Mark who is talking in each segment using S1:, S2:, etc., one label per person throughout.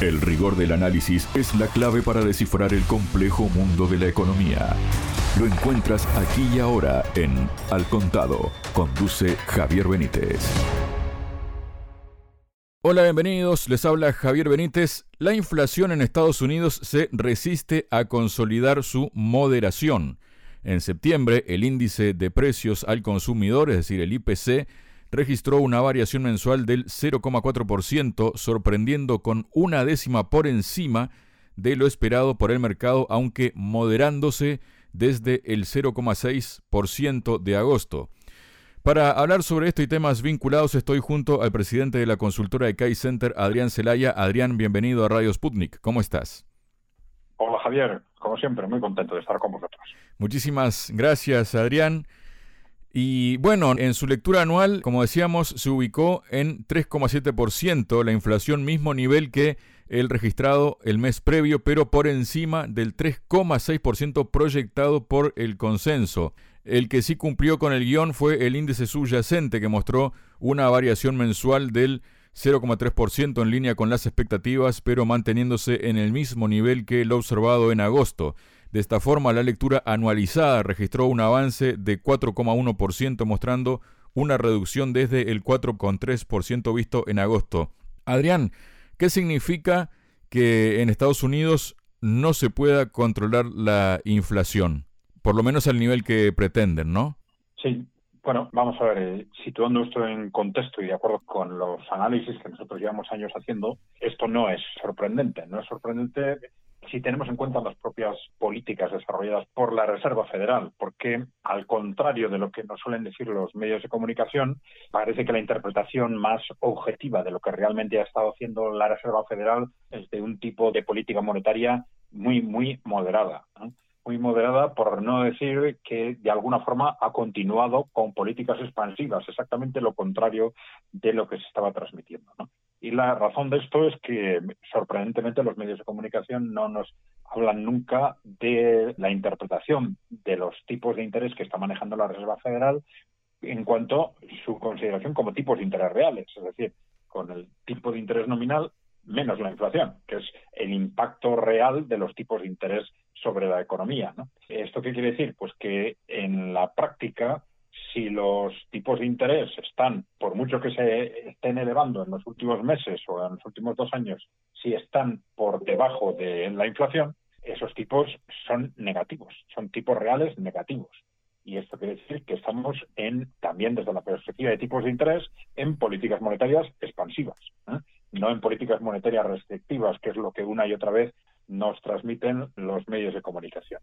S1: El rigor del análisis es la clave para descifrar el complejo mundo de la economía. Lo encuentras aquí y ahora en Al Contado. Conduce Javier Benítez.
S2: Hola, bienvenidos. Les habla Javier Benítez. La inflación en Estados Unidos se resiste a consolidar su moderación. En septiembre, el índice de precios al consumidor, es decir, el IPC, registró una variación mensual del 0,4%, sorprendiendo con una décima por encima de lo esperado por el mercado, aunque moderándose desde el 0,6% de agosto. Para hablar sobre esto y temas vinculados estoy junto al presidente de la consultora de Kai Center, Adrián Celaya. Adrián, bienvenido a Radio Sputnik. ¿Cómo estás?
S3: Hola Javier, como siempre, muy contento de estar con vosotros.
S2: Muchísimas gracias, Adrián. Y bueno, en su lectura anual, como decíamos, se ubicó en 3,7%, la inflación mismo nivel que el registrado el mes previo, pero por encima del 3,6% proyectado por el consenso. El que sí cumplió con el guion fue el índice subyacente, que mostró una variación mensual del 0,3% en línea con las expectativas, pero manteniéndose en el mismo nivel que lo observado en agosto. De esta forma, la lectura anualizada registró un avance de 4,1%, mostrando una reducción desde el 4,3% visto en agosto. Adrián, ¿qué significa que en Estados Unidos no se pueda controlar la inflación? Por lo menos al nivel que pretenden, ¿no?
S3: Sí, bueno, vamos a ver, eh, situando esto en contexto y de acuerdo con los análisis que nosotros llevamos años haciendo, esto no es sorprendente. No es sorprendente si tenemos en cuenta las propias políticas desarrolladas por la Reserva Federal, porque al contrario de lo que nos suelen decir los medios de comunicación, parece que la interpretación más objetiva de lo que realmente ha estado haciendo la Reserva Federal es de un tipo de política monetaria muy, muy moderada. Muy moderada, por no decir que de alguna forma ha continuado con políticas expansivas, exactamente lo contrario de lo que se estaba transmitiendo. Y la razón de esto es que, sorprendentemente, los medios de comunicación no nos hablan nunca de la interpretación de los tipos de interés que está manejando la Reserva Federal en cuanto a su consideración como tipos de interés reales, es decir, con el tipo de interés nominal menos la inflación, que es el impacto real de los tipos de interés sobre la economía. ¿Esto qué quiere decir? Pues que en la práctica si los tipos de interés están, por mucho que se estén elevando en los últimos meses o en los últimos dos años, si están por debajo de la inflación, esos tipos son negativos, son tipos reales negativos. Y esto quiere decir que estamos en, también desde la perspectiva de tipos de interés, en políticas monetarias expansivas, ¿eh? no en políticas monetarias restrictivas, que es lo que una y otra vez nos transmiten los medios de comunicación.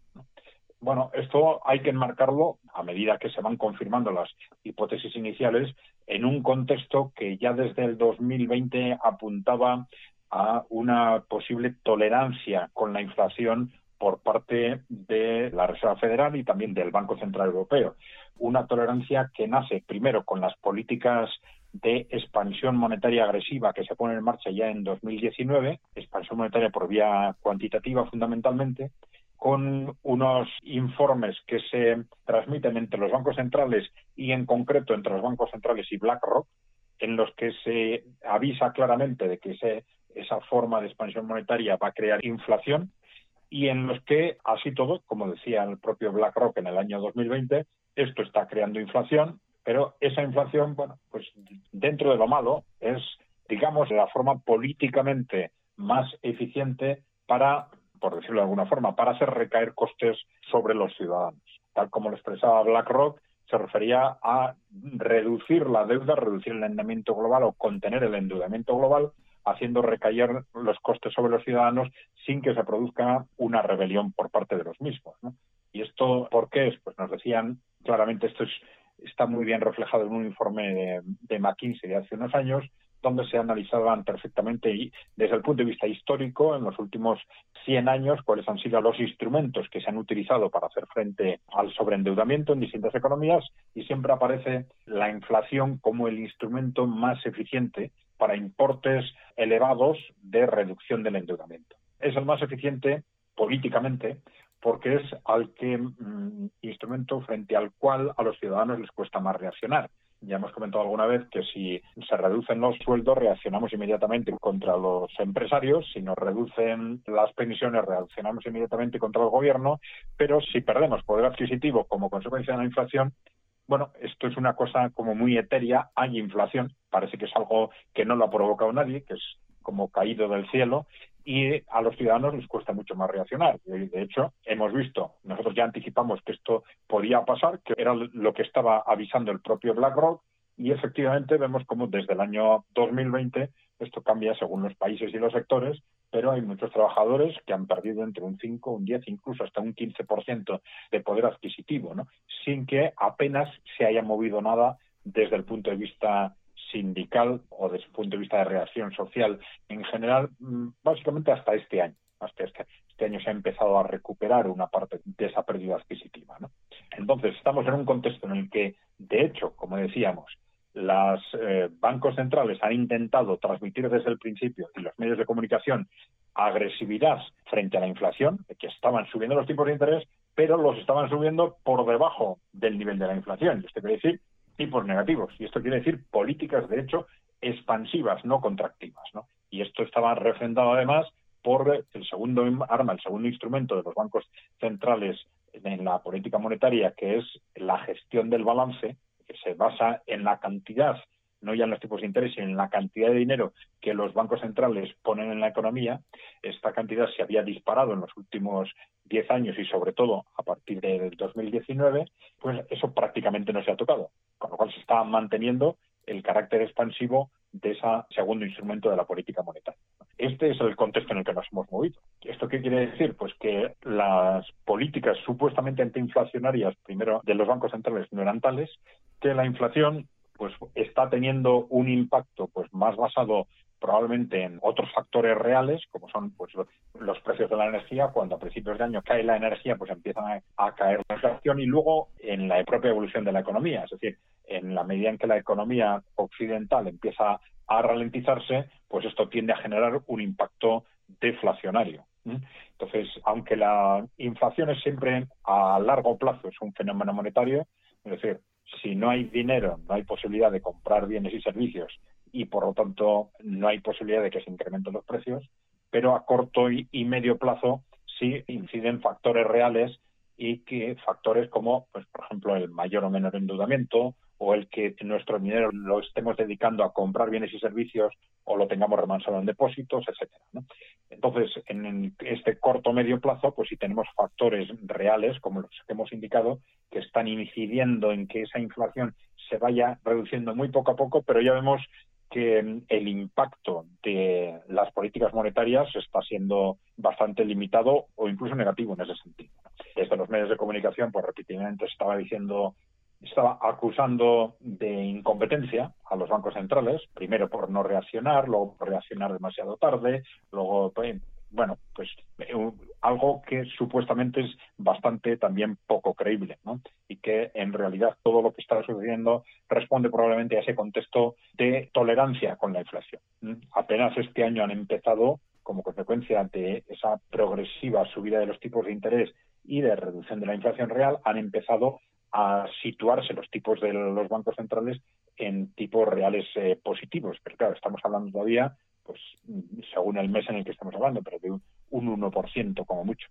S3: Bueno, esto hay que enmarcarlo a medida que se van confirmando las hipótesis iniciales en un contexto que ya desde el 2020 apuntaba a una posible tolerancia con la inflación por parte de la Reserva Federal y también del Banco Central Europeo. Una tolerancia que nace primero con las políticas de expansión monetaria agresiva que se pone en marcha ya en 2019, expansión monetaria por vía cuantitativa fundamentalmente, con unos informes que se transmiten entre los bancos centrales y en concreto entre los bancos centrales y BlackRock, en los que se avisa claramente de que esa forma de expansión monetaria va a crear inflación y en los que, así todo, como decía el propio BlackRock en el año 2020, esto está creando inflación, pero esa inflación, bueno, pues dentro de lo malo es, digamos, la forma políticamente más eficiente para por decirlo de alguna forma, para hacer recaer costes sobre los ciudadanos. Tal como lo expresaba BlackRock, se refería a reducir la deuda, reducir el endeudamiento global o contener el endeudamiento global, haciendo recaer los costes sobre los ciudadanos sin que se produzca una rebelión por parte de los mismos. ¿Y esto por qué es? Pues nos decían claramente, esto está muy bien reflejado en un informe de, de McKinsey de hace unos años, donde se analizaban perfectamente y desde el punto de vista histórico en los últimos 100 años cuáles han sido los instrumentos que se han utilizado para hacer frente al sobreendeudamiento en distintas economías y siempre aparece la inflación como el instrumento más eficiente para importes elevados de reducción del endeudamiento. Es el más eficiente políticamente porque es al que mm, instrumento frente al cual a los ciudadanos les cuesta más reaccionar ya hemos comentado alguna vez que si se reducen los sueldos reaccionamos inmediatamente contra los empresarios, si nos reducen las pensiones reaccionamos inmediatamente contra el gobierno, pero si perdemos poder adquisitivo como consecuencia de la inflación, bueno, esto es una cosa como muy etérea, hay inflación, parece que es algo que no lo ha provocado nadie, que es como caído del cielo, y a los ciudadanos les cuesta mucho más reaccionar. De hecho, hemos visto, nosotros ya anticipamos que esto podía pasar, que era lo que estaba avisando el propio BlackRock, y efectivamente vemos como desde el año 2020 esto cambia según los países y los sectores, pero hay muchos trabajadores que han perdido entre un 5, un 10, incluso hasta un 15% de poder adquisitivo, ¿no? sin que apenas se haya movido nada desde el punto de vista sindical o desde el punto de vista de reacción social en general, mm, básicamente hasta este año. Hasta este, este año se ha empezado a recuperar una parte de esa pérdida adquisitiva. ¿no? Entonces, estamos en un contexto en el que, de hecho, como decíamos, los eh, bancos centrales han intentado transmitir desde el principio y los medios de comunicación agresividad frente a la inflación, que estaban subiendo los tipos de interés, pero los estaban subiendo por debajo del nivel de la inflación. Esto quiere decir tipos negativos. Y esto quiere decir políticas, de hecho, expansivas, no contractivas. ¿no? Y esto estaba refrendado además por el segundo arma, el segundo instrumento de los bancos centrales en la política monetaria, que es la gestión del balance, que se basa en la cantidad, no ya en los tipos de interés, sino en la cantidad de dinero que los bancos centrales ponen en la economía. Esta cantidad se había disparado en los últimos 10 años y sobre todo a partir del 2019, pues eso prácticamente no se ha tocado, con lo cual se está manteniendo el carácter expansivo de ese segundo instrumento de la política monetaria. Este es el contexto en el que nos hemos movido. ¿Esto qué quiere decir? Pues que las políticas supuestamente antiinflacionarias, primero de los bancos centrales, no eran tales, que la inflación pues está teniendo un impacto pues más basado probablemente en otros factores reales, como son pues los precios de la energía, cuando a principios de año cae la energía, pues empiezan a, caer la inflación y luego en la propia evolución de la economía, es decir, en la medida en que la economía occidental empieza a ralentizarse, pues esto tiende a generar un impacto deflacionario. Entonces, aunque la inflación es siempre a largo plazo, es un fenómeno monetario, es decir, si no hay dinero, no hay posibilidad de comprar bienes y servicios y por lo tanto no hay posibilidad de que se incrementen los precios, pero a corto y, medio plazo sí inciden factores reales y que factores como, pues, por ejemplo, el mayor o menor endeudamiento o el que nuestro dinero lo estemos dedicando a comprar bienes y servicios o lo tengamos remansado en depósitos, etcétera. Entonces, en este corto medio plazo, pues si tenemos factores reales, como los que hemos indicado, que están incidiendo en que esa inflación se vaya reduciendo muy poco a poco, pero ya vemos que el impacto de las políticas monetarias está siendo bastante limitado o incluso negativo en ese sentido. Desde los medios de comunicación, pues repetidamente estaba diciendo, estaba acusando de incompetencia a los bancos centrales, primero por no reaccionar, luego por reaccionar demasiado tarde, luego pues, bueno, pues eh, algo que supuestamente es bastante también poco creíble, ¿no? Y que en realidad todo lo que está sucediendo responde probablemente a ese contexto de tolerancia con la inflación. Apenas este año han empezado, como consecuencia de esa progresiva subida de los tipos de interés y de reducción de la inflación real, han empezado a situarse los tipos de los bancos centrales en tipos reales eh, positivos. Pero claro, estamos hablando todavía pues según el mes en el que estamos hablando, pero de un, 1% como mucho.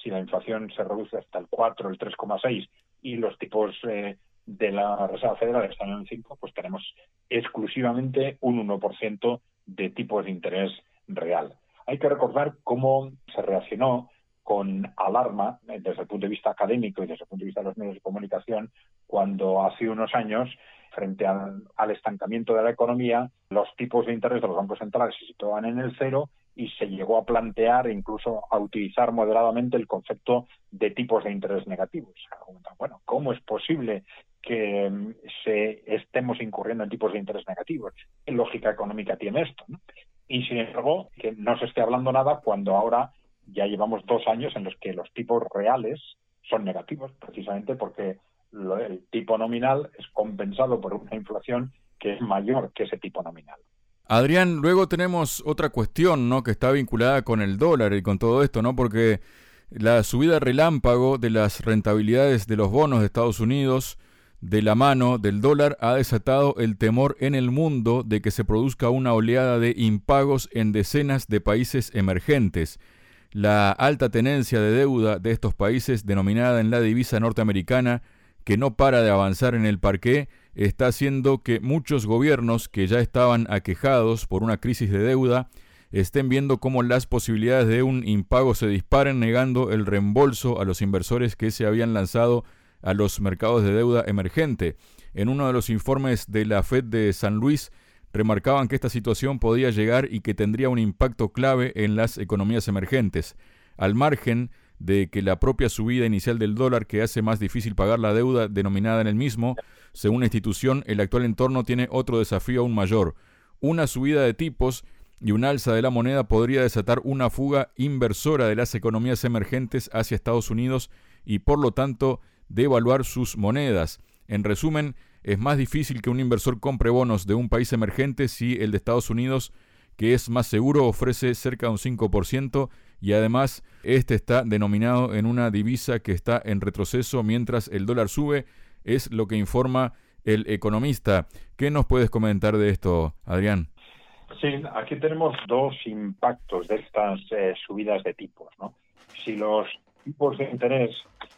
S3: Si la inflación se reduce hasta el 4, el 3,6 y los tipos eh, de la Reserva Federal están en el 5, pues tenemos exclusivamente un 1% de tipos de interés real. Hay que recordar cómo se reaccionó con alarma eh, desde el punto de vista académico y desde el punto de vista de los medios de comunicación cuando hace unos años frente al, estancamiento de la economía, los tipos de interés de los bancos centrales se situaban en el cero y se llegó a plantear incluso a utilizar moderadamente el concepto de tipos de interés negativos. Bueno, ¿cómo es posible que mm, estemos incurriendo en tipos de interés negativos? ¿Qué lógica económica tiene esto? Y sin embargo, que no se esté hablando nada cuando ahora ya llevamos dos años en los que los tipos reales son negativos, precisamente porque el tipo nominal es compensado por una inflación que es mayor que ese tipo nominal.
S2: Adrián, luego tenemos otra cuestión, ¿no? Que está vinculada con el dólar y con todo esto, ¿no? Porque la subida relámpago de las rentabilidades de los bonos de Estados Unidos de la mano del dólar ha desatado el temor en el mundo de que se produzca una oleada de impagos en decenas de países emergentes. La alta tenencia de deuda de estos países, denominada en la divisa norteamericana, que no para de avanzar en el parqué, está haciendo que muchos gobiernos que ya estaban aquejados por una crisis de deuda estén viendo cómo las posibilidades de un impago se disparen, negando el reembolso a los inversores que se habían lanzado a los mercados de deuda emergente. En uno de los informes de la Fed de San Luis, remarcaban que esta situación podía llegar y que tendría un impacto clave en las economías emergentes, al margen de que la propia subida inicial del dólar que hace más difícil pagar la deuda denominada en el mismo, según la institución, el actual entorno tiene otro desafío aún mayor. Una subida de tipos y un alza de la moneda podría desatar una fuga inversora de las economías emergentes hacia Estados Unidos y por lo tanto devaluar sus monedas. En resumen, es más difícil que un inversor compre bonos de un país emergente si el de Estados Unidos, que es más seguro, ofrece cerca de un 5% y además este está denominado en una divisa que está en retroceso mientras el dólar sube, es lo que informa el economista. ¿Qué nos puedes comentar de esto, Adrián?
S3: Sí, aquí tenemos dos impactos de estas eh, subidas de tipos. ¿no? Si los tipos de interés,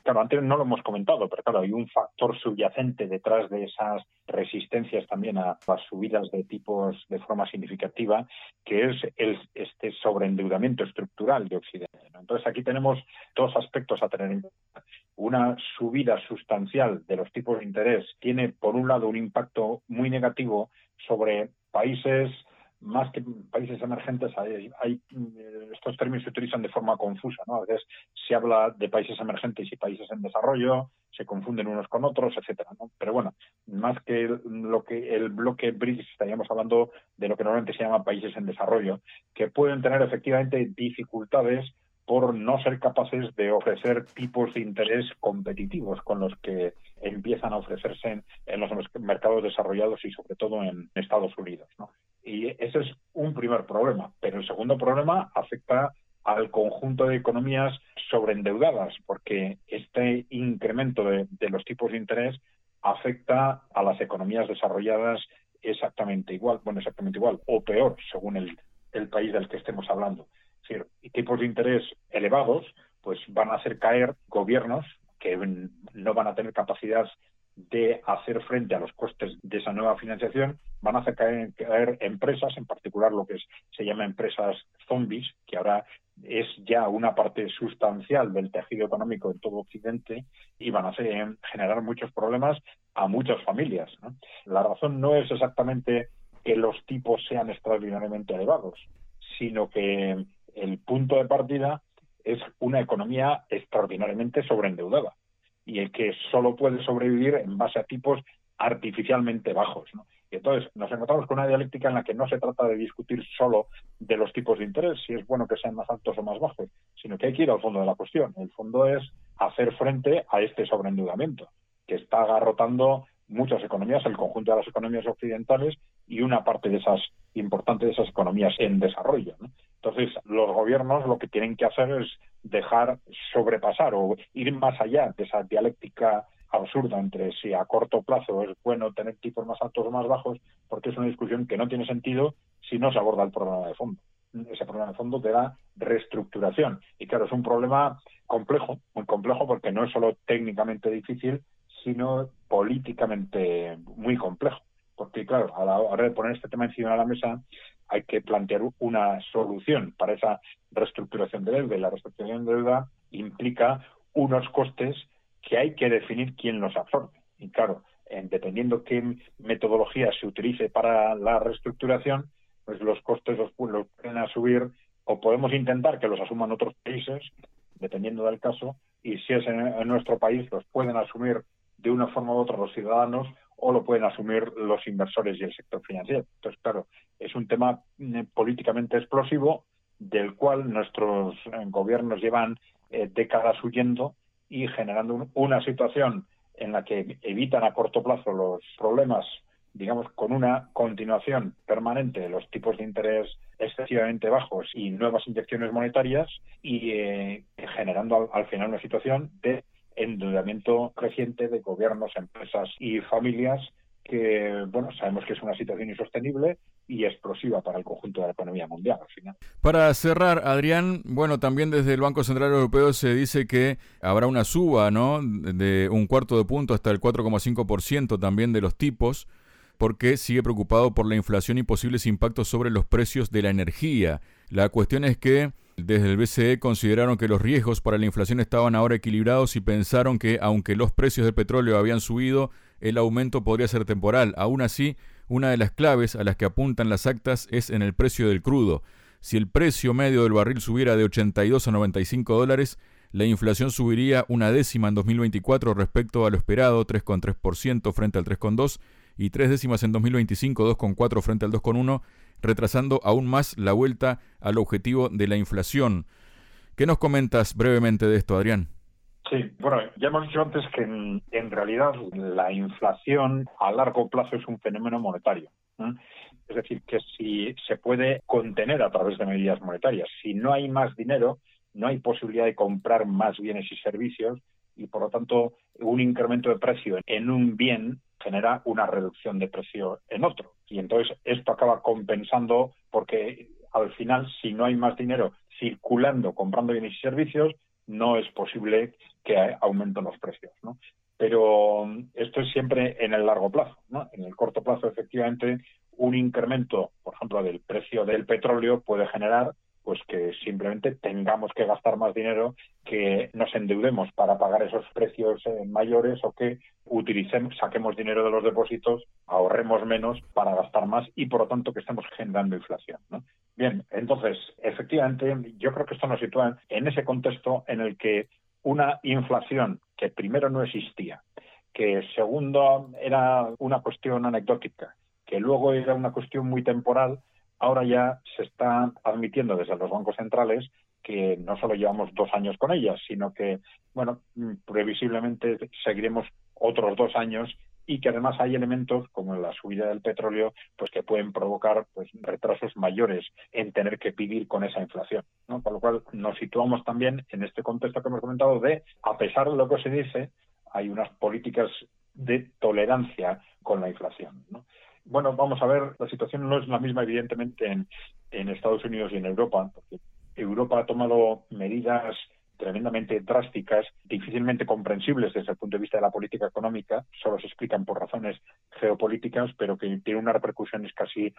S3: claro, antes no lo hemos comentado, pero claro, hay un factor subyacente detrás de esas resistencias también a las subidas de tipos de forma significativa, que es el, este sobreendeudamiento estructural de Occidente. Entonces, aquí tenemos dos aspectos a tener en cuenta. Una subida sustancial de los tipos de interés tiene, por un lado, un impacto muy negativo sobre países más que países emergentes, hay, eh, estos términos se utilizan de forma confusa. ¿no? A veces se habla de países emergentes y países en desarrollo, se confunden unos con otros, etcétera. ¿no? Pero bueno, más que lo que el bloque BRICS, estaríamos hablando de lo que normalmente se llama países en desarrollo, que pueden tener efectivamente dificultades por no ser capaces de ofrecer tipos de interés competitivos con los que empiezan a ofrecerse en, los mercados desarrollados y sobre todo en Estados Unidos. ¿no? Y ese es un primer problema. Pero el segundo problema afecta al conjunto de economías sobreendeudadas, porque este incremento de, los tipos de interés afecta a las economías desarrolladas exactamente igual, bueno, exactamente igual, o peor, según el, país del que estemos hablando. Es decir, tipos de interés elevados, pues van a hacer caer gobiernos que no van a tener capacidad de hacer frente a los costes de esa nueva financiación, van a hacer caer, empresas, en particular lo que se llama empresas zombies, que ahora es ya una parte sustancial del tejido económico en todo Occidente y van a hacer, generar muchos problemas a muchas familias. La razón no es exactamente que los tipos sean extraordinariamente elevados, sino que el punto de partida es una economía extraordinariamente sobreendeudada y el que solo puede sobrevivir en base a tipos artificialmente bajos. Y entonces nos encontramos con una dialéctica en la que no se trata de discutir solo de los tipos de interés, si es bueno que sean más altos o más bajos, sino que hay que ir al fondo de la cuestión. El fondo es hacer frente a este sobreendeudamiento que está agarrotando muchas economías, el conjunto de las economías occidentales y una parte de esas importante de esas economías en desarrollo. Entonces, los gobiernos lo que tienen que hacer es dejar sobrepasar o ir más allá de esa dialéctica absurda entre si a corto plazo es bueno tener tipos más altos o más bajos, porque es una discusión que no tiene sentido si no se aborda el problema de fondo. Ese problema de fondo de la reestructuración. Y claro, es un problema complejo, muy complejo, porque no es solo técnicamente difícil, sino políticamente muy complejo. Porque, claro, a la hora de poner este tema encima de la mesa, hay que plantear una solución para esa reestructuración de deuda. Y la reestructuración de deuda implica unos costes que hay que definir quién los absorbe. Y claro, dependiendo qué metodología se utilice para la reestructuración, pues los costes los, los pueden subir o podemos intentar que los asuman otros países, dependiendo del caso, y si es en nuestro país, los pueden asumir de una forma u otra los ciudadanos o lo pueden asumir los inversores y el sector financiero. Entonces, claro, es un tema eh, políticamente explosivo del cual nuestros eh, gobiernos llevan eh, décadas huyendo y generando una situación en la que evitan a corto plazo los problemas, digamos, con una continuación permanente de los tipos de interés excesivamente bajos y nuevas inyecciones monetarias y generando al, final una situación de endeudamiento creciente de gobiernos, empresas y familias que, bueno, sabemos que es una situación insostenible y explosiva para el conjunto de la economía mundial al final.
S2: Para cerrar, Adrián, bueno, también desde el Banco Central Europeo se dice que habrá una suba, ¿no? De un cuarto de punto hasta el 4,5% también de los tipos, porque sigue preocupado por la inflación y posibles impactos sobre los precios de la energía. La cuestión es que desde el BCE consideraron que los riesgos para la inflación estaban ahora equilibrados y pensaron que aunque los precios del petróleo habían subido, el aumento podría ser temporal. Aún así, una de las claves a las que apuntan las actas es en el precio del crudo. Si el precio medio del barril subiera de 82 a 95 dólares, la inflación subiría una décima en 2024 respecto a lo esperado, 3,3% frente al 3,2%, y tres décimas en 2025, 2,4 frente al 2,1, retrasando aún más la vuelta al objetivo de la inflación. ¿Qué nos comentas brevemente de esto, Adrián?
S3: Sí, bueno, ya hemos dicho antes que en, realidad la inflación a largo plazo es un fenómeno monetario. Es decir, que si se puede contener a través de medidas monetarias, si no hay más dinero, no hay posibilidad de comprar más bienes y servicios y por lo tanto un incremento de precio en un bien genera una reducción de precio en otro. Y entonces esto acaba compensando porque al final si no hay más dinero circulando comprando bienes y servicios, no es posible que aumenten los precios, ¿no? Pero esto es siempre en el largo plazo, ¿no? En el corto plazo, efectivamente, un incremento, por ejemplo, del precio del petróleo puede generar pues que simplemente tengamos que gastar más dinero, que nos endeudemos para pagar esos precios eh, mayores o que utilicemos, saquemos dinero de los depósitos, ahorremos menos para gastar más y por lo tanto que estemos generando inflación. Bien, entonces, efectivamente, yo creo que esto nos sitúa en ese contexto en el que una inflación que primero no existía, que segundo era una cuestión anecdótica, que luego era una cuestión muy temporal, ahora ya se está admitiendo desde los bancos centrales que no solo llevamos dos años con ellas, sino que, bueno, previsiblemente seguiremos otros dos años y que además hay elementos como la subida del petróleo pues que pueden provocar pues retrasos mayores en tener que vivir con esa inflación ¿no? con lo cual nos situamos también en este contexto que hemos comentado de a pesar de lo que se dice hay unas políticas de tolerancia con la inflación. Bueno vamos a ver la situación no es la misma evidentemente en, en Estados Unidos y en Europa porque Europa ha tomado medidas tremendamente drásticas, difícilmente comprensibles desde el punto de vista de la política económica, solo se explican por razones geopolíticas, pero que tienen unas repercusiones casi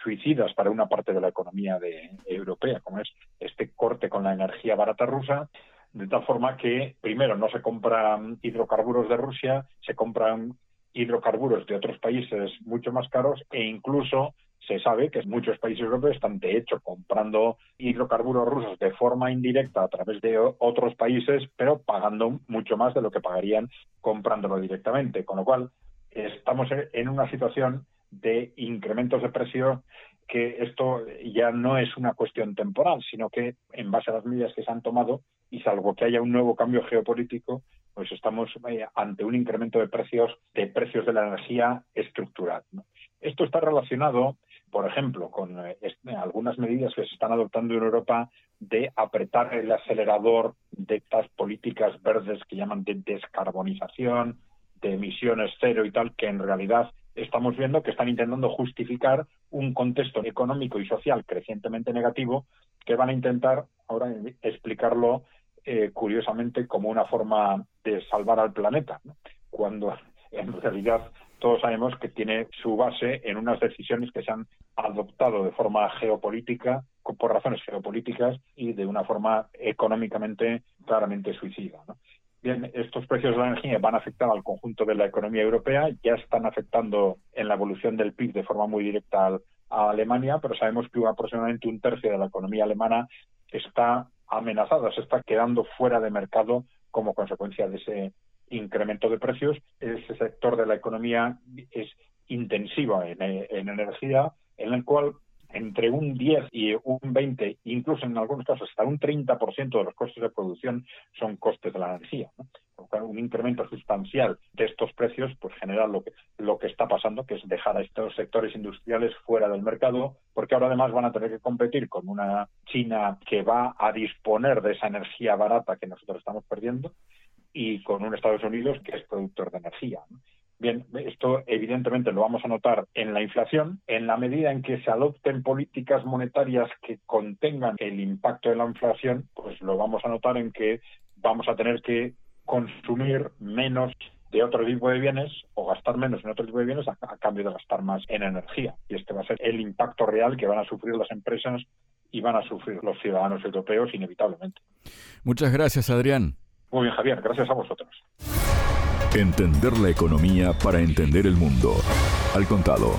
S3: suicidas para una parte de la economía de, europea, como es este corte con la energía barata rusa, de tal forma que, primero, no se compran hidrocarburos de Rusia, se compran hidrocarburos de otros países mucho más caros e incluso se sabe que muchos países europeos están, de hecho, comprando hidrocarburos rusos de forma indirecta a través de otros países, pero pagando mucho más de lo que pagarían comprándolo directamente. Con lo cual, estamos en una situación de incrementos de precio que esto ya no es una cuestión temporal, sino que en base a las medidas que se han tomado y salvo que haya un nuevo cambio geopolítico, pues estamos eh, ante un incremento de precios de precios de la energía estructural. Esto está relacionado por ejemplo, con eh, algunas medidas que se están adoptando en Europa de apretar el acelerador de estas políticas verdes que llaman de descarbonización, de emisiones cero y tal, que en realidad estamos viendo que están intentando justificar un contexto económico y social crecientemente negativo que van a intentar ahora explicarlo eh, curiosamente como una forma de salvar al planeta, cuando en realidad todos sabemos que tiene su base en unas decisiones que se han adoptado de forma geopolítica, por razones geopolíticas y de una forma económicamente claramente suicida. Bien, estos precios de la energía van a afectar al conjunto de la economía europea, ya están afectando en la evolución del PIB de forma muy directa a Alemania, pero sabemos que aproximadamente un tercio de la economía alemana está amenazada, se está quedando fuera de mercado como consecuencia de ese incremento de precios. Ese sector de la economía es intensivo en, energía, en el cual entre un 10 y un 20, incluso en algunos casos hasta un 30% de los costes de producción son costes de la energía. Un incremento sustancial de estos precios pues genera lo que, lo que está pasando, que es dejar a estos sectores industriales fuera del mercado, porque ahora además van a tener que competir con una China que va a disponer de esa energía barata que nosotros estamos perdiendo y con un Estados Unidos que es productor de energía. Bien, esto evidentemente lo vamos a notar en la inflación, en la medida en que se adopten políticas monetarias que contengan el impacto de la inflación, pues lo vamos a notar en que vamos a tener que consumir menos de otro tipo de bienes o gastar menos en otro tipo de bienes a, cambio de gastar más en energía. Y este va a ser el impacto real que van a sufrir las empresas y van a sufrir los ciudadanos europeos inevitablemente.
S2: Muchas gracias, Adrián.
S3: Muy bien, Javier. Gracias a vosotros.
S1: Entender la economía para entender el mundo. Al contado.